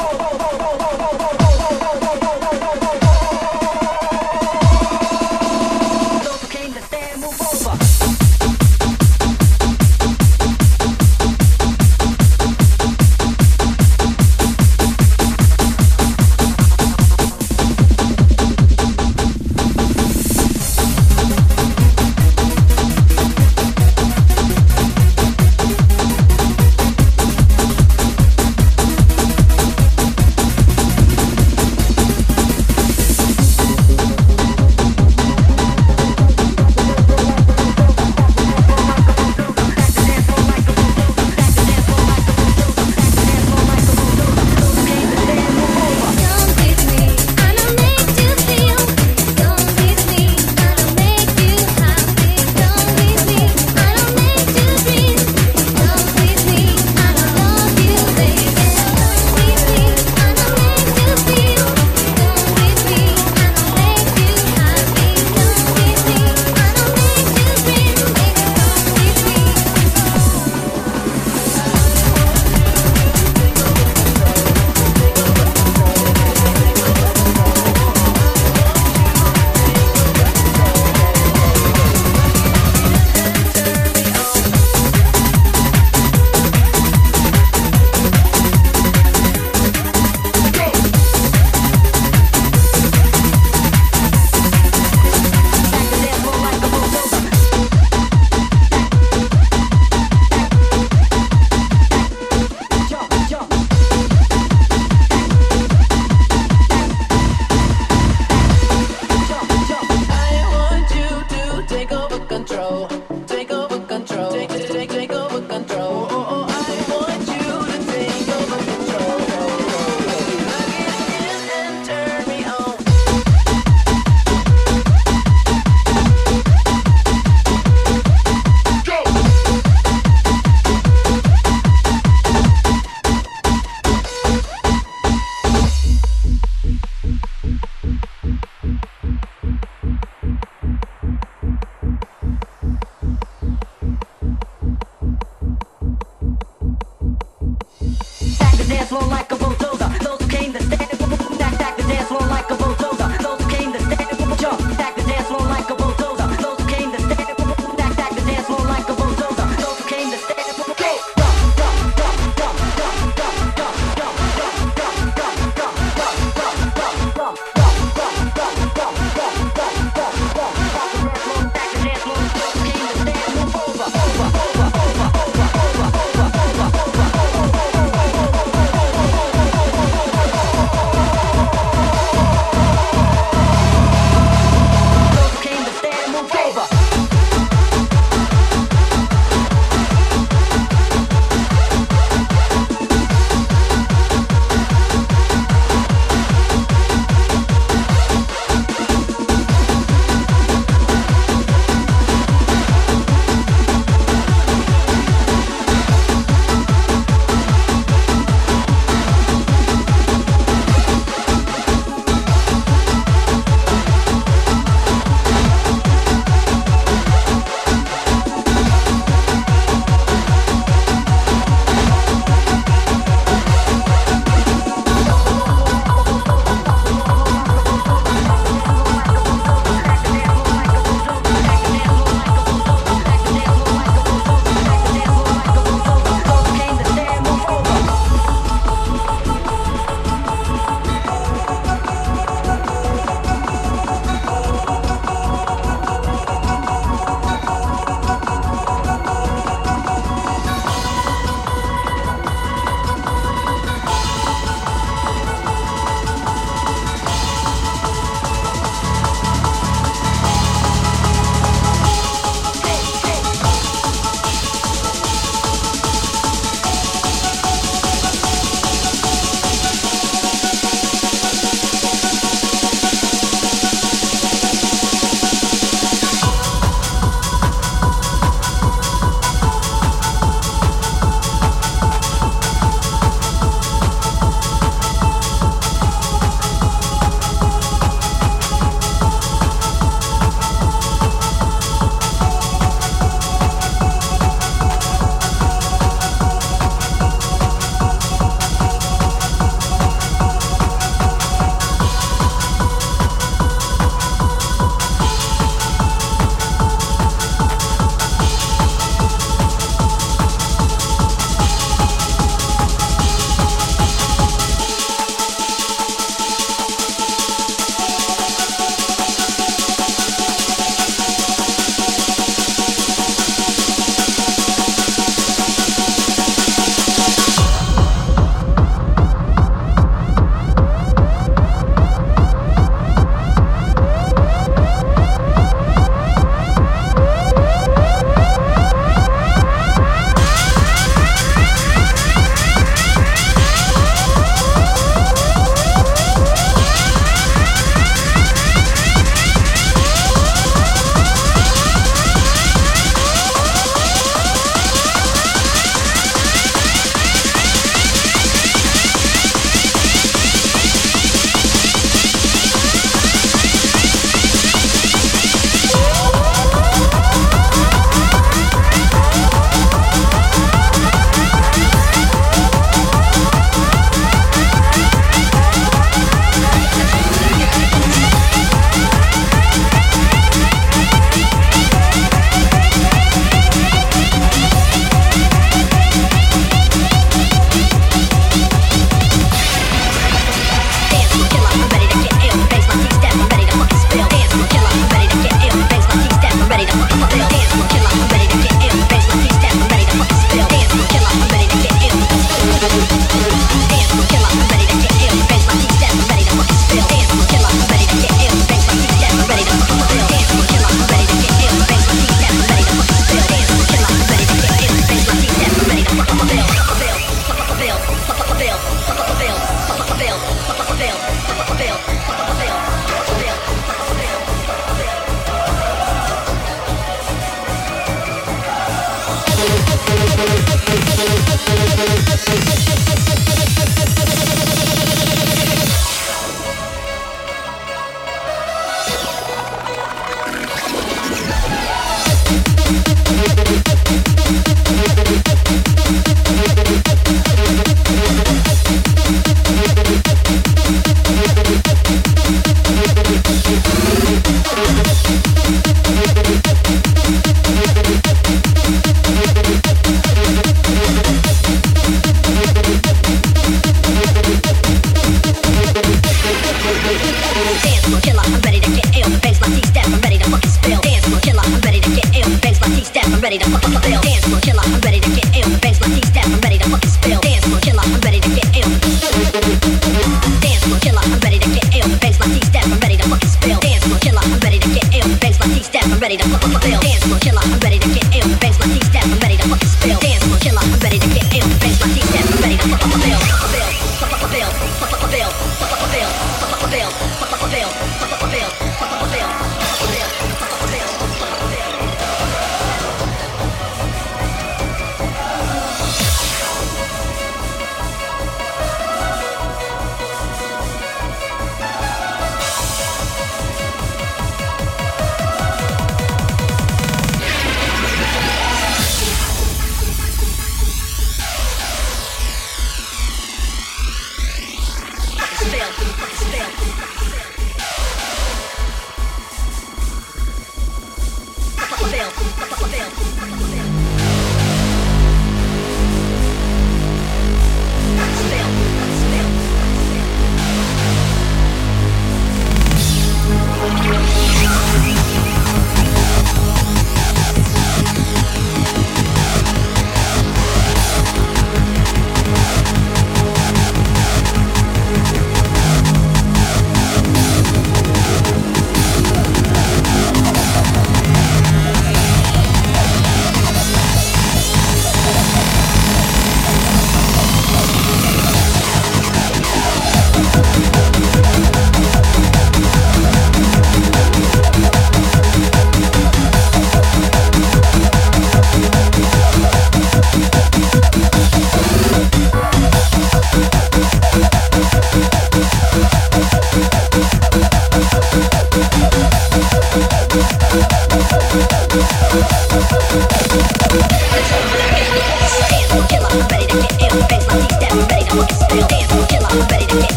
爆爆爆